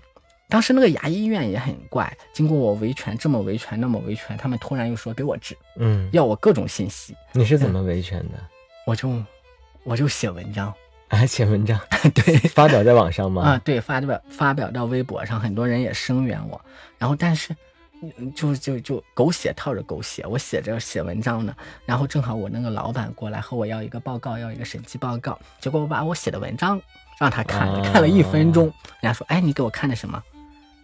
当时那个牙医院也很怪，经过我维权，这么维权，那么维权，他们突然又说给我治，嗯，要我各种信息。你是怎么维权的？我就，我就写文章，啊，写文章，对，发表在网上吗？啊，对，发表发表到微博上，很多人也声援我。然后，但是。就就就狗血套着狗血，我写着写文章呢，然后正好我那个老板过来和我要一个报告，要一个审计报告，结果我把我写的文章让他看了，看了一分钟，人家说，哎，你给我看的什么？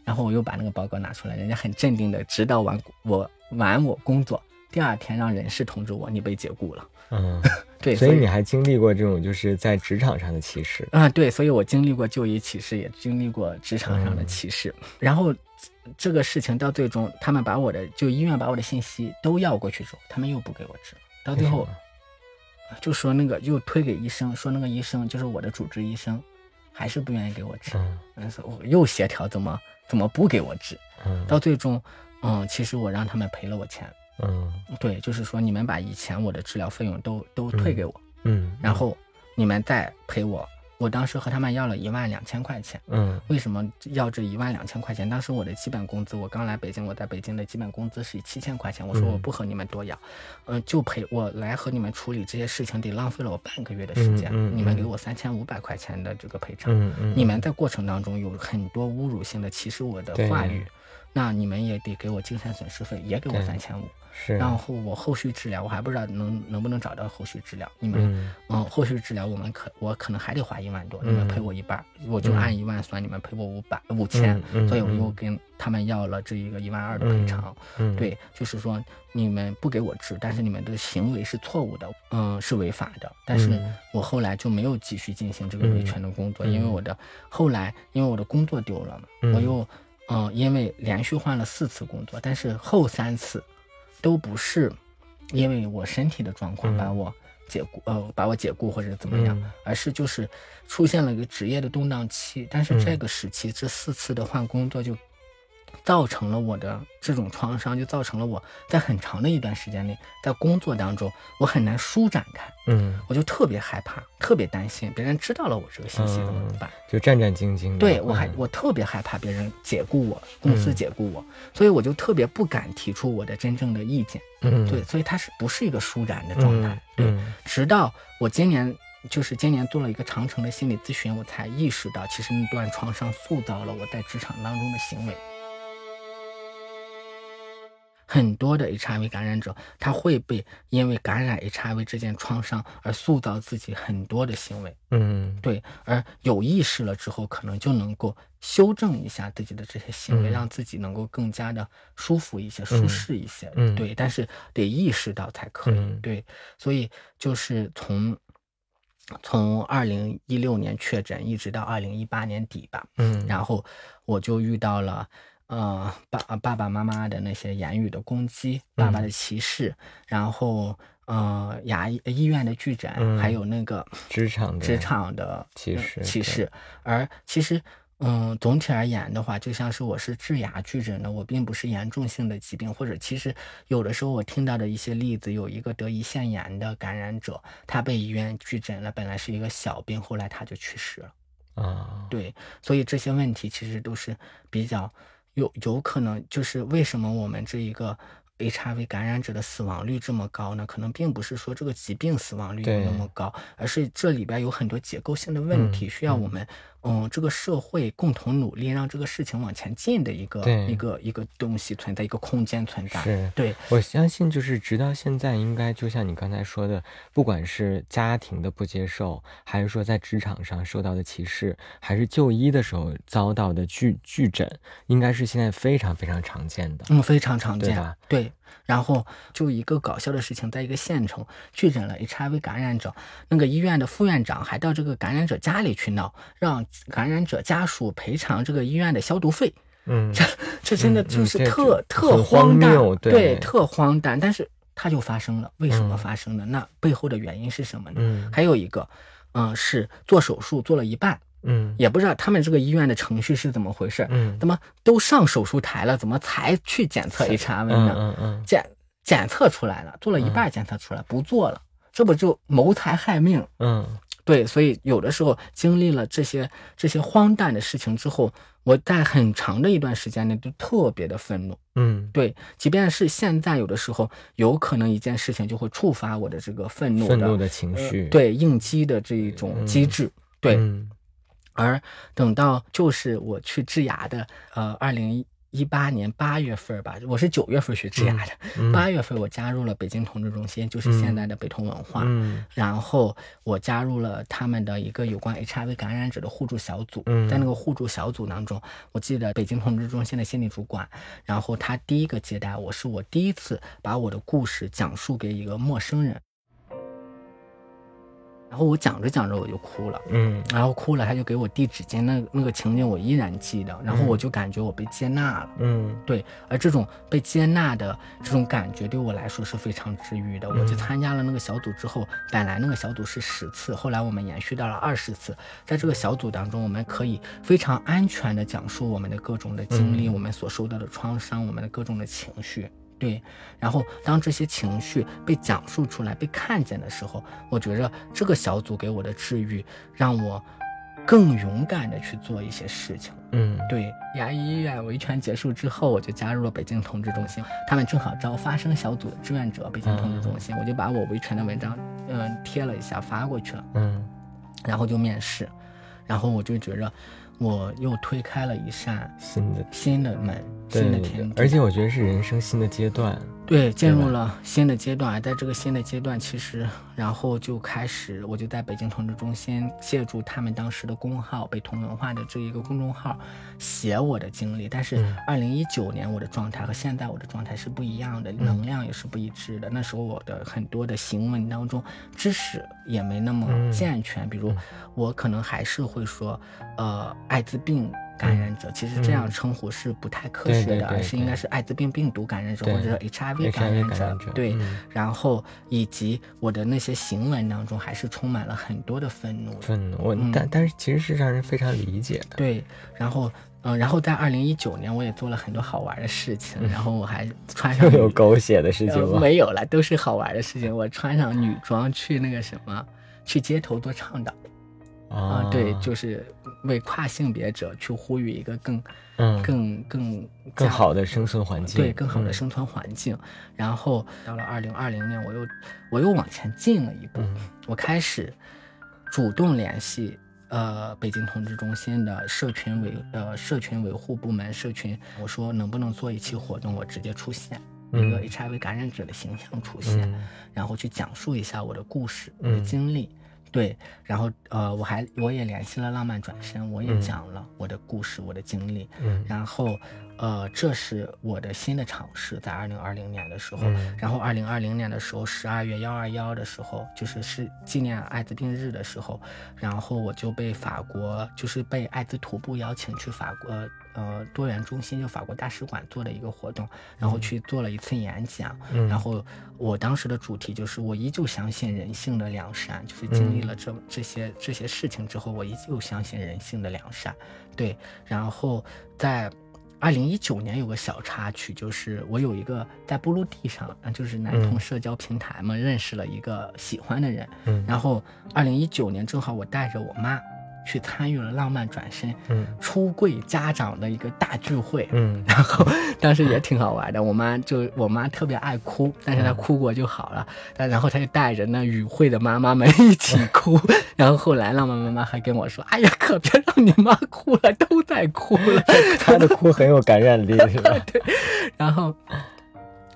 然后我又把那个报告拿出来，人家很镇定的指导完我完我工作，第二天让人事通知我，你被解雇了。嗯，对，所以你还经历过这种就是在职场上的歧视啊？对，所以我经历过就医歧视，也经历过职场上的歧视。然后这个事情到最终，他们把我的就医院把我的信息都要过去之后，他们又不给我治，到最后就说那个又推给医生，说那个医生就是我的主治医生，还是不愿意给我治。嗯，我又协调怎么怎么不给我治？嗯，到最终，嗯，其实我让他们赔了我钱。嗯，对，就是说你们把以前我的治疗费用都都退给我，嗯，然后你们再赔我。我当时和他们要了一万两千块钱，嗯，为什么要这一万两千块钱？当时我的基本工资，我刚来北京，我在北京的基本工资是七千块钱。我说我不和你们多要，嗯，就赔我来和你们处理这些事情，得浪费了我半个月的时间。你们给我三千五百块钱的这个赔偿，你们在过程当中有很多侮辱性的歧视我的话语，那你们也得给我精神损失费，也给我三千五。是，然后我后续治疗，我还不知道能能不能找到后续治疗。你们，嗯，后续治疗我们可我可能还得花一万多，你们赔我一半，我就按一万算，你们赔我五百五千，所以我又跟他们要了这一个一万二的赔偿。对，就是说你们不给我治，但是你们的行为是错误的，嗯，是违法的。但是我后来就没有继续进行这个维权的工作，因为我的后来因为我的工作丢了嘛，我又，嗯，因为连续换了四次工作，但是后三次。都不是因为我身体的状况把我解雇，呃，把我解雇或者怎么样，而是就是出现了一个职业的动荡期。但是这个时期这四次的换工作就。造成了我的这种创伤，就造成了我在很长的一段时间内，在工作当中我很难舒展开，嗯，我就特别害怕，特别担心别人知道了我这个信息怎么办，就战战兢兢。对我还我特别害怕别人解雇我，公司解雇我，所以我就特别不敢提出我的真正的意见，嗯，对，所以它是不是一个舒展的状态？对，直到我今年就是今年做了一个长城的心理咨询，我才意识到，其实那段创伤塑造了我在职场当中的行为。很多的 HIV 感染者，他会被因为感染 HIV 这件创伤而塑造自己很多的行为，嗯，对，而有意识了之后，可能就能够修正一下自己的这些行为，让自己能够更加的舒服一些、舒适一些，嗯，对，但是得意识到才可以，对，所以就是从从二零一六年确诊一直到二零一八年底吧，嗯，然后我就遇到了。呃，爸爸爸妈妈的那些言语的攻击，爸爸的歧视，然后呃，牙医医院的拒诊，还有那个职场职场的歧视歧视。而其实，嗯，总体而言的话，就像是我是治牙拒诊的，我并不是严重性的疾病，或者其实有的时候我听到的一些例子，有一个得胰腺炎的感染者，他被医院拒诊了，本来是一个小病，后来他就去世了。啊，对，所以这些问题其实都是比较。有有可能就是为什么我们这一个 HIV 感染者的死亡率这么高呢？可能并不是说这个疾病死亡率有那么高，而是这里边有很多结构性的问题，需要我们。嗯，这个社会共同努力让这个事情往前进的一个一个一个东西存在，一个空间存在。是，对我相信，就是直到现在，应该就像你刚才说的，不管是家庭的不接受，还是说在职场上受到的歧视，还是就医的时候遭到的拒拒诊，应该是现在非常非常常见的。嗯，非常常见。对。然后就一个搞笑的事情，在一个县城确诊了 HIV 感染者，那个医院的副院长还到这个感染者家里去闹，让感染者家属赔偿这个医院的消毒费。嗯，这这真的就是特特荒诞，对，特荒诞。但是它就发生了，为什么发生的？那背后的原因是什么呢？嗯，还有一个，嗯，是做手术做了一半。嗯，也不知道他们这个医院的程序是怎么回事。嗯，怎么都上手术台了，怎么才去检测 HIV 呢？嗯嗯，检检测出来了，做了一半检测出来，不做了，这不就谋财害命？嗯，对，所以有的时候经历了这些这些荒诞的事情之后，我在很长的一段时间内都特别的愤怒。嗯，对，即便是现在，有的时候有可能一件事情就会触发我的这个愤怒愤怒的情绪，对应激的这一种机制，对。而等到就是我去治牙的，呃，二零一八年八月份吧，我是九月份学治牙的，八月份我加入了北京同志中心，就是现在的北同文化。嗯，然后我加入了他们的一个有关 HIV 感染者的互助小组。嗯，在那个互助小组当中，我记得北京同志中心的心理主管，然后他第一个接待我是我第一次把我的故事讲述给一个陌生人。然后我讲着讲着我就哭了，嗯，然后哭了，他就给我递纸巾，那那个情景我依然记得。然后我就感觉我被接纳了，嗯，对。而这种被接纳的这种感觉对我来说是非常治愈的。我就参加了那个小组之后，本来那个小组是十次，后来我们延续到了二十次。在这个小组当中，我们可以非常安全的讲述我们的各种的经历，我们所受到的创伤，我们的各种的情绪。对，然后当这些情绪被讲述出来、被看见的时候，我觉着这个小组给我的治愈，让我更勇敢的去做一些事情。嗯，对。牙医医院维权结束之后，我就加入了北京同志中心，他们正好招发声小组的志愿者。北京同志中心，我就把我维权的文章，嗯，贴了一下发过去了。嗯，然后就面试，然后我就觉着。我又推开了一扇新的新的门，新的天地而且我觉得是人生新的阶段。对，进入了新的阶段，在这个新的阶段，其实然后就开始，我就在北京同志中心借助他们当时的公号“北同文化”的这一个公众号写我的经历。但是，二零一九年我的状态和现在我的状态是不一样的，能量也是不一致的。那时候我的很多的行文当中知识也没那么健全，比如我可能还是会说，呃，艾滋病。感染者其实这样称呼是不太科学的，而是应该是艾滋病病毒感染者或者 HIV 感染者。对，然后以及我的那些行文当中还是充满了很多的愤怒。愤怒，我但但是其实是让人非常理解的。对，然后嗯，然后在二零一九年我也做了很多好玩的事情，然后我还穿上 有狗血的事情吗？没有了，都是好玩的事情。我穿上女装去那个什么，去街头做倡导。啊，对，就是为跨性别者去呼吁一个更、嗯、更、更更好的生存环境，对，更好的生存环境。然后到了二零二零年，我又我又往前进了一步，我开始主动联系呃北京同志中心的社群维呃社群维护部门社群，我说能不能做一期活动，我直接出现一个 HIV 感染者的形象出现，然后去讲述一下我的故事、我的经历。对，然后呃，我还我也联系了浪漫转身，我也讲了我的故事，我的经历。嗯，然后呃，这是我的新的尝试，在二零二零年的时候，然后二零二零年的时候，十二月幺二幺的时候，就是是纪念艾滋病日的时候，然后我就被法国，就是被艾滋徒步邀请去法国。呃，多元中心就法国大使馆做的一个活动，然后去做了一次演讲。嗯，然后我当时的主题就是我依旧相信人性的良善，就是经历了这这些这些事情之后，我依旧相信人性的良善。对，然后在二零一九年有个小插曲，就是我有一个在布鲁地上，就是男同社交平台嘛，认识了一个喜欢的人。嗯，然后二零一九年正好我带着我妈。去参与了浪漫转身，嗯，出柜家长的一个大聚会，嗯，然后当时也挺好玩的。我妈就我妈特别爱哭，但是她哭过就好了。但然后她就带着那与会的妈妈们一起哭。然后后来浪漫妈妈还跟我说：“哎呀，可别让你妈哭了，都在哭了。”她的哭很有感染力，是吧？对。然后。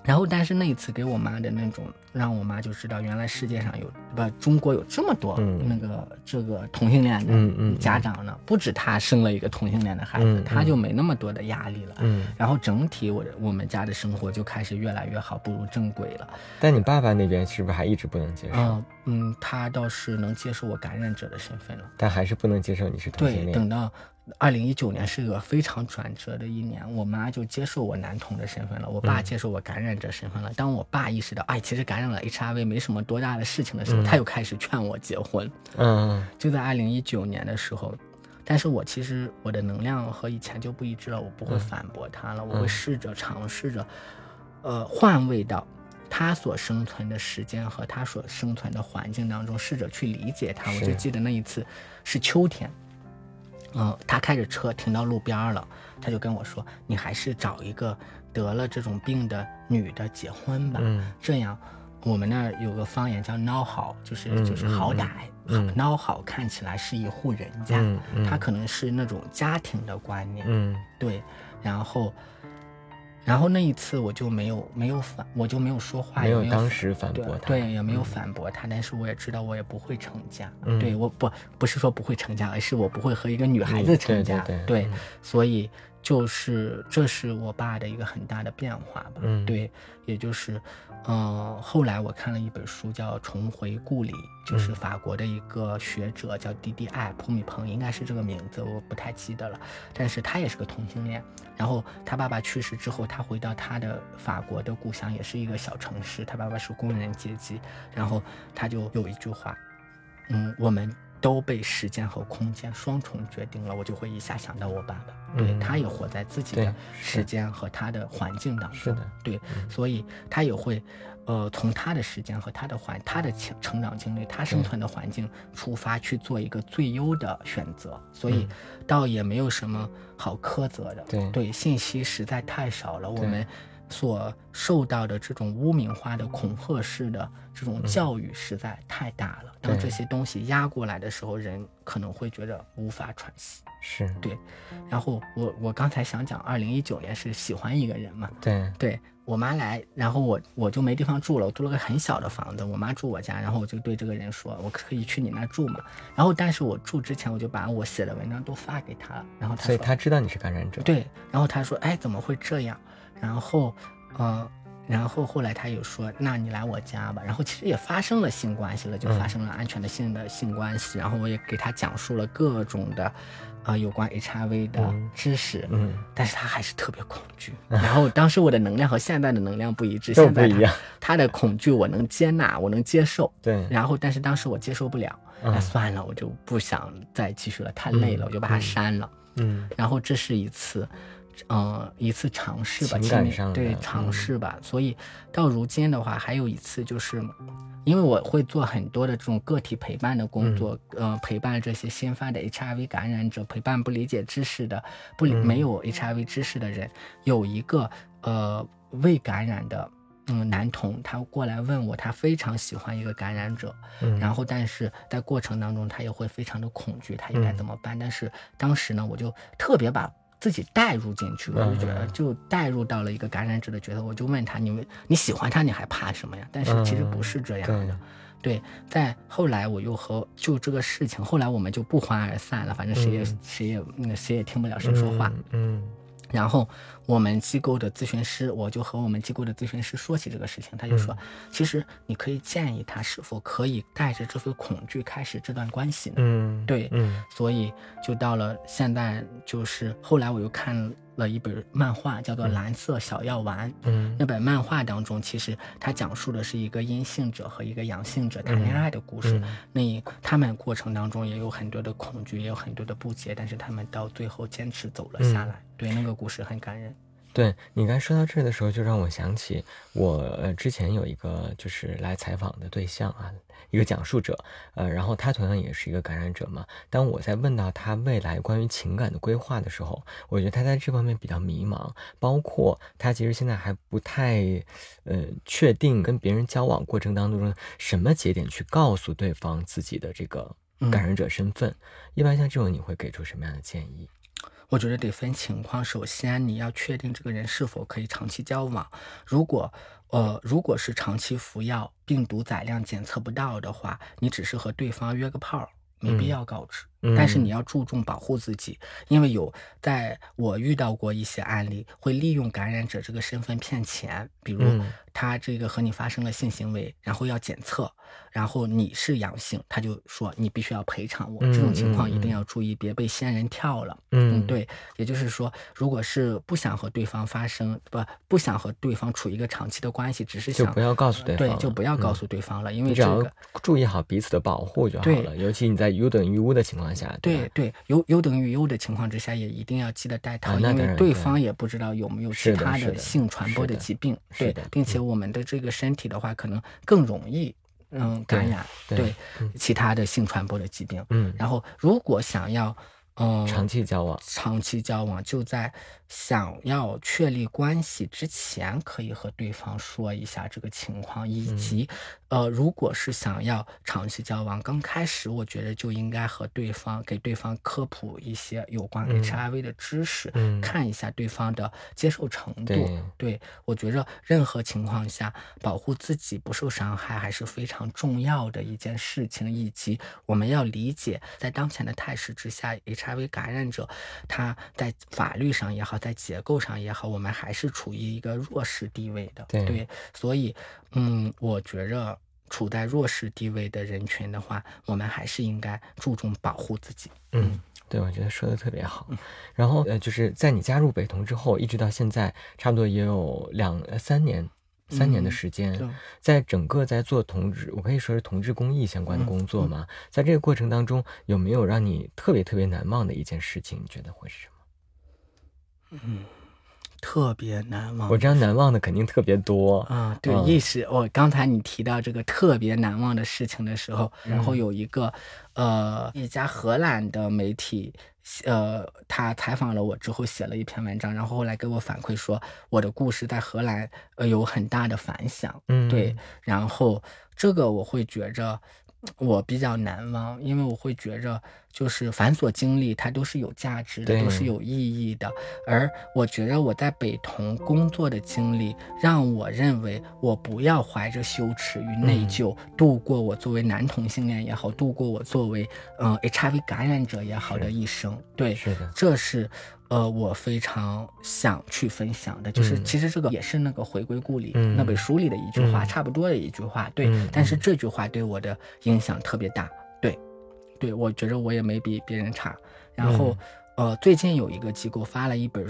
然后，但是那一次给我妈的那种，让我妈就知道原来世界上有不中国有这么多那个这个同性恋的家长呢，不止她生了一个同性恋的孩子，她就没那么多的压力了。嗯，然后整体我我们家的生活就开始越来越好，步入正轨了。但你爸爸那边是不是还一直不能接受？嗯嗯，他倒是能接受我感染者的身份了，但还是不能接受你是同性恋。对，等到。二零一九年是个非常转折的一年，我妈就接受我男童的身份了，我爸接受我感染者身份了。当我爸意识到，哎，其实感染了 HIV 没什么多大的事情的时候，他又开始劝我结婚。嗯，就在二零一九年的时候，但是我其实我的能量和以前就不一致了，我不会反驳他了，我会试着尝试着，呃，换位到他所生存的时间和他所生存的环境当中，试着去理解他。我就记得那一次是秋天。嗯，他开着车停到路边了，他就跟我说：“你还是找一个得了这种病的女的结婚吧，这样我们那儿有个方言叫孬好，就是就是好歹，孬好看起来是一户人家，他可能是那种家庭的观念，嗯，对，然后然后那一次我就没有没有反，我就没有说话，没有当时反驳他，对，也没有反驳他。但是我也知道我也不会成家，对，我不不是说不会成家，而是我不会和一个女孩子成家，对，所以。就是这是我爸的一个很大的变化吧，嗯，对，也就是，嗯，后来我看了一本书叫《重回故里》，就是法国的一个学者叫迪迪艾普米蓬，应该是这个名字，我不太记得了，但是他也是个同性恋，然后他爸爸去世之后，他回到他的法国的故乡，也是一个小城市，他爸爸是工人阶级，然后他就有一句话，嗯，我们。都被时间和空间双重决定了，我就会一下想到我爸爸，对他也活在自己的时间和他的环境当中，对，所以他也会，呃，从他的时间和他的环、他的成成长经历、他生存的环境出发去做一个最优的选择，所以倒也没有什么好苛责的，对，信息实在太少了，我们。所受到的这种污名化的恐吓式的这种教育实在太大了。当这些东西压过来的时候，人可能会觉得无法喘息。是对。然后我我刚才想讲，二零一九年是喜欢一个人嘛？对。对我妈来，然后我我就没地方住了，我租了个很小的房子，我妈住我家，然后我就对这个人说，我可以去你那住嘛？然后但是我住之前，我就把我写的文章都发给他了，然后他所以他知道你是感染者。对。然后他说，哎，怎么会这样？然后，呃，然后后来他又说，那你来我家吧。然后其实也发生了性关系了，就发生了安全的性的性关系。然后我也给他讲述了各种的，呃，有关 HIV 的知识。嗯。但是他还是特别恐惧。然后当时我的能量和现在的能量不一致，现在一样。他的恐惧我能接纳，我能接受。对。然后，但是当时我接受不了，那算了，我就不想再继续了，太累了，我就把他删了。嗯。然后这是一次。嗯，一次尝试吧，对尝试吧。所以到如今的话，还有一次就是，因为我会做很多的这种个体陪伴的工作，呃，陪伴这些新发的 HIV 感染者，陪伴不理解知识的、不没有 HIV 知识的人。有一个呃未感染的嗯男童，他过来问我，他非常喜欢一个感染者，然后但是在过程当中他也会非常的恐惧，他应该怎么办？但是当时呢，我就特别把。自己带入进去，我就觉得就带入到了一个感染者的角色。我就问他：“你们你喜欢他，你还怕什么呀？”但是其实不是这样的。对，在后来我又和就这个事情，后来我们就不欢而散了。反正谁也谁也那谁也听不了谁说话。嗯。然后我们机构的咨询师，我就和我们机构的咨询师说起这个事情，他就说，其实你可以建议他是否可以带着这份恐惧开始这段关系呢？嗯，对，嗯，所以就到了现在，就是后来我又看。了一本漫画，叫做《蓝色小药丸》。嗯，那本漫画当中，其实它讲述的是一个阴性者和一个阳性者谈恋爱的故事。那他们过程当中也有很多的恐惧，也有很多的不解，但是他们到最后坚持走了下来。对，那个故事很感人。对你刚才说到这儿的时候，就让我想起我呃之前有一个就是来采访的对象啊，一个讲述者，呃，然后他同样也是一个感染者嘛。当我在问到他未来关于情感的规划的时候，我觉得他在这方面比较迷茫，包括他其实现在还不太，呃，确定跟别人交往过程当中什么节点去告诉对方自己的这个感染者身份。一般像这种，你会给出什么样的建议？我觉得得分情况。首先，你要确定这个人是否可以长期交往。如果，呃，如果是长期服药，病毒载量检测不到的话，你只是和对方约个炮，没必要告知。但是你要注重保护自己，因为有在我遇到过一些案例，会利用感染者这个身份骗钱，比如他这个和你发生了性行为，然后要检测。然后你是阳性，他就说你必须要赔偿我。这种情况一定要注意，别被仙人跳了。嗯，对，也就是说，如果是不想和对方发生不不想和对方处一个长期的关系，只是想就不要告诉对方，对，就不要告诉对方了，因为这个注意好彼此的保护就好了。尤其你在优等于污的情况下，对对，有有等于优的情况之下，也一定要记得戴套，因为对方也不知道有没有其他的性传播的疾病。对，并且我们的这个身体的话，可能更容易。嗯，感染对其他的性传播的疾病。嗯，然后如果想要嗯，长期交往，长期交往就在想要确立关系之前，可以和对方说一下这个情况，以及，呃，如果是想要长期交往，刚开始我觉得就应该和对方给对方科普一些有关 HIV 的知识，看一下对方的接受程度。对，我觉着任何情况下保护自己不受伤害还是非常重要的一件事情，以及我们要理解在当前的态势之下，H。HIV 感染者，他在法律上也好，在结构上也好，我们还是处于一个弱势地位的。对，所以，嗯，我觉着处在弱势地位的人群的话，我们还是应该注重保护自己。嗯，对，我觉得说的特别好。然后，呃，就是在你加入北同之后，一直到现在，差不多也有两三年。三年的时间，在整个在做同志，我可以说是同志公益相关的工作嘛。在这个过程当中，有没有让你特别特别难忘的一件事情？你觉得会是什么？嗯，特别难忘。我知道难忘的肯定特别多啊。对，意识。我刚才你提到这个特别难忘的事情的时候，然后有一个呃一家荷兰的媒体。呃，他采访了我之后写了一篇文章，然后后来给我反馈说我的故事在荷兰呃有很大的反响，嗯，对，然后这个我会觉着。我比较难忘，因为我会觉着，就是繁琐经历它都是有价值的，都是有意义的。而我觉得我在北同工作的经历，让我认为我不要怀着羞耻与内疚度过我作为男同性恋也好，度过我作为嗯 HIV 感染者也好的一生。对，是的，这是。呃，我非常想去分享的，就是其实这个也是那个回归故里那本书里的一句话，差不多的一句话，对。但是这句话对我的影响特别大，对，我觉着我也没比别人差。然后，呃，最近有一个机构发了一本，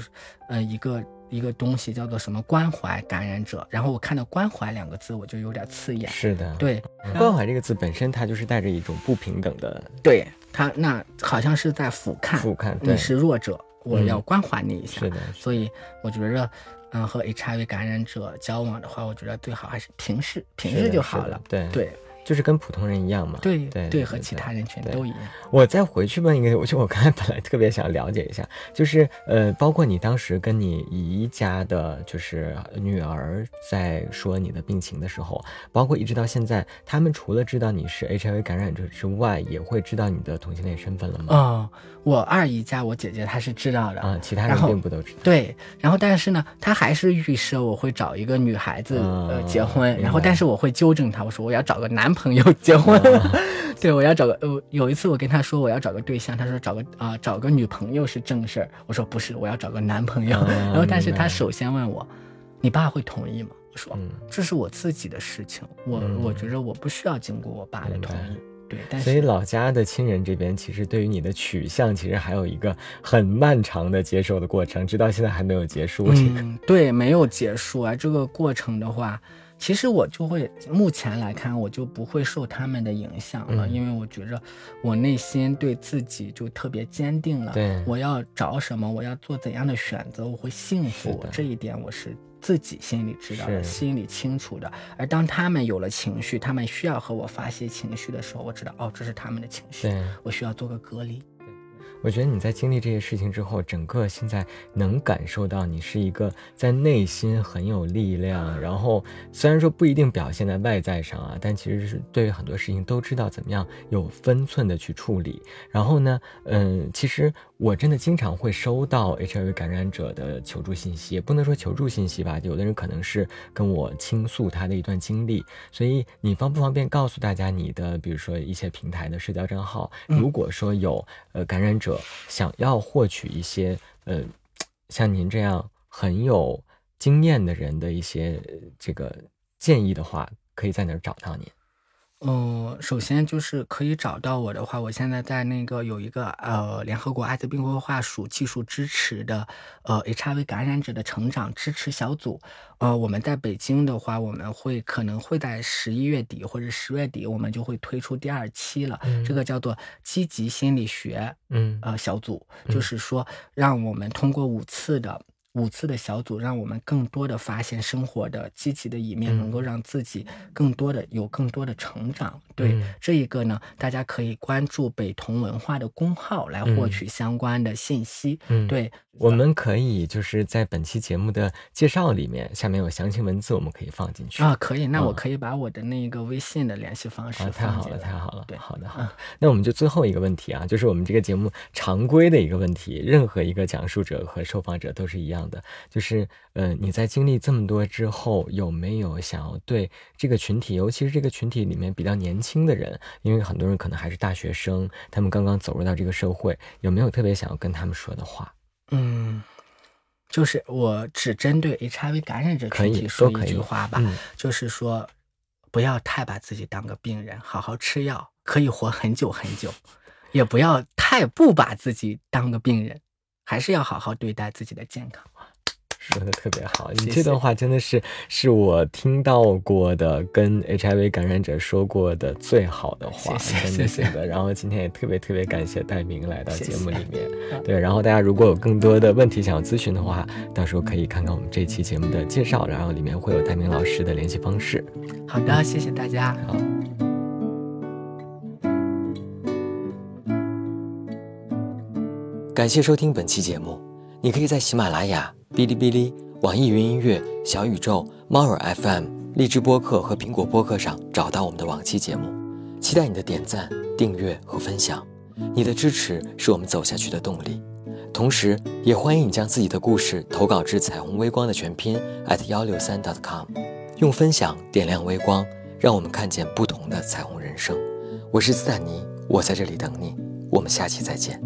呃，一个一个东西叫做什么关怀感染者，然后我看到关怀两个字，我就有点刺眼。是的，对，关怀这个字本身它就是带着一种不平等的，对它那好像是在俯瞰，俯瞰你是弱者。我要关怀你一下，是的，所以我觉着，嗯，和 HIV 感染者交往的话，我觉得最好还是平视，平视就好了。对对。就是跟普通人一样嘛，对对对，和其他人群都一样。我再回去问一个，我就我刚才本来特别想了解一下，就是呃，包括你当时跟你姨家的，就是女儿在说你的病情的时候，包括一直到现在，他们除了知道你是 HIV 感染者之外，也会知道你的同性恋身份了吗？啊，我二姨家我姐姐她是知道的啊，其他人并不都知道。对，然后但是呢，她还是预设我会找一个女孩子呃结婚，然后但是我会纠正她，我说我要找个男。朋友结婚，对我要找个呃，有一次我跟他说我要找个对象，他说找个啊找个女朋友是正事儿，我说不是，我要找个男朋友。然后但是他首先问我，你爸会同意吗？我说这是我自己的事情，我我觉得我不需要经过我爸的同意。对，所以老家的亲人这边其实对于你的取向其实还有一个很漫长的接受的过程，直到现在还没有结束。这个对，没有结束啊，这个过程的话。其实我就会，目前来看，我就不会受他们的影响了，因为我觉着我内心对自己就特别坚定了。对，我要找什么，我要做怎样的选择，我会幸福。这一点我是自己心里知道的，心里清楚的。而当他们有了情绪，他们需要和我发泄情绪的时候，我知道，哦，这是他们的情绪，我需要做个隔离。我觉得你在经历这些事情之后，整个现在能感受到你是一个在内心很有力量，然后虽然说不一定表现在外在上啊，但其实是对于很多事情都知道怎么样有分寸的去处理。然后呢，嗯，其实。我真的经常会收到 HIV 感染者的求助信息，也不能说求助信息吧，有的人可能是跟我倾诉他的一段经历，所以你方不方便告诉大家你的，比如说一些平台的社交账号？如果说有呃感染者想要获取一些呃像您这样很有经验的人的一些这个建议的话，可以在哪儿找到您？嗯，首先就是可以找到我的话，我现在在那个有一个呃联合国艾滋病规划署技术支持的呃 HIV 感染者的成长支持小组。呃，我们在北京的话，我们会可能会在十一月底或者十月底，我们就会推出第二期了。这个叫做积极心理学，嗯呃小组，就是说让我们通过五次的。五次的小组，让我们更多的发现生活的积极的一面，能够让自己更多的有更多的成长。对这一个呢，大家可以关注北同文化的公号来获取相关的信息。嗯，对，我们可以就是在本期节目的介绍里面，下面有详情文字，我们可以放进去啊。可以，那我可以把我的那个微信的联系方式。啊太好了，太好了。对，好的，好的。那我们就最后一个问题啊，就是我们这个节目常规的一个问题，任何一个讲述者和受访者都是一样的，就是呃，你在经历这么多之后，有没有想要对这个群体，尤其是这个群体里面比较年轻的人，因为很多人可能还是大学生，他们刚刚走入到这个社会，有没有特别想要跟他们说的话？嗯，就是我只针对 HIV 感染者群体说一句话吧，就是说，不要太把自己当个病人，好好吃药，可以活很久很久；也不要太不把自己当个病人，还是要好好对待自己的健康。说的特别好，你这段话真的是是我听到过的跟 HIV 感染者说过的最好的话，真的，真的。然后今天也特别特别感谢戴明来到节目里面，对。然后大家如果有更多的问题想要咨询的话，到时候可以看看我们这期节目的介绍，然后里面会有戴明老师的联系方式。好的，谢谢大家。好，感谢收听本期节目，你可以在喜马拉雅。哔哩哔哩、网易云音乐、小宇宙、猫耳 FM、荔枝播客和苹果播客上找到我们的往期节目，期待你的点赞、订阅和分享，你的支持是我们走下去的动力。同时，也欢迎你将自己的故事投稿至彩虹微光的全拼 at 幺六三 dot com，用分享点亮微光，让我们看见不同的彩虹人生。我是斯坦尼，我在这里等你，我们下期再见。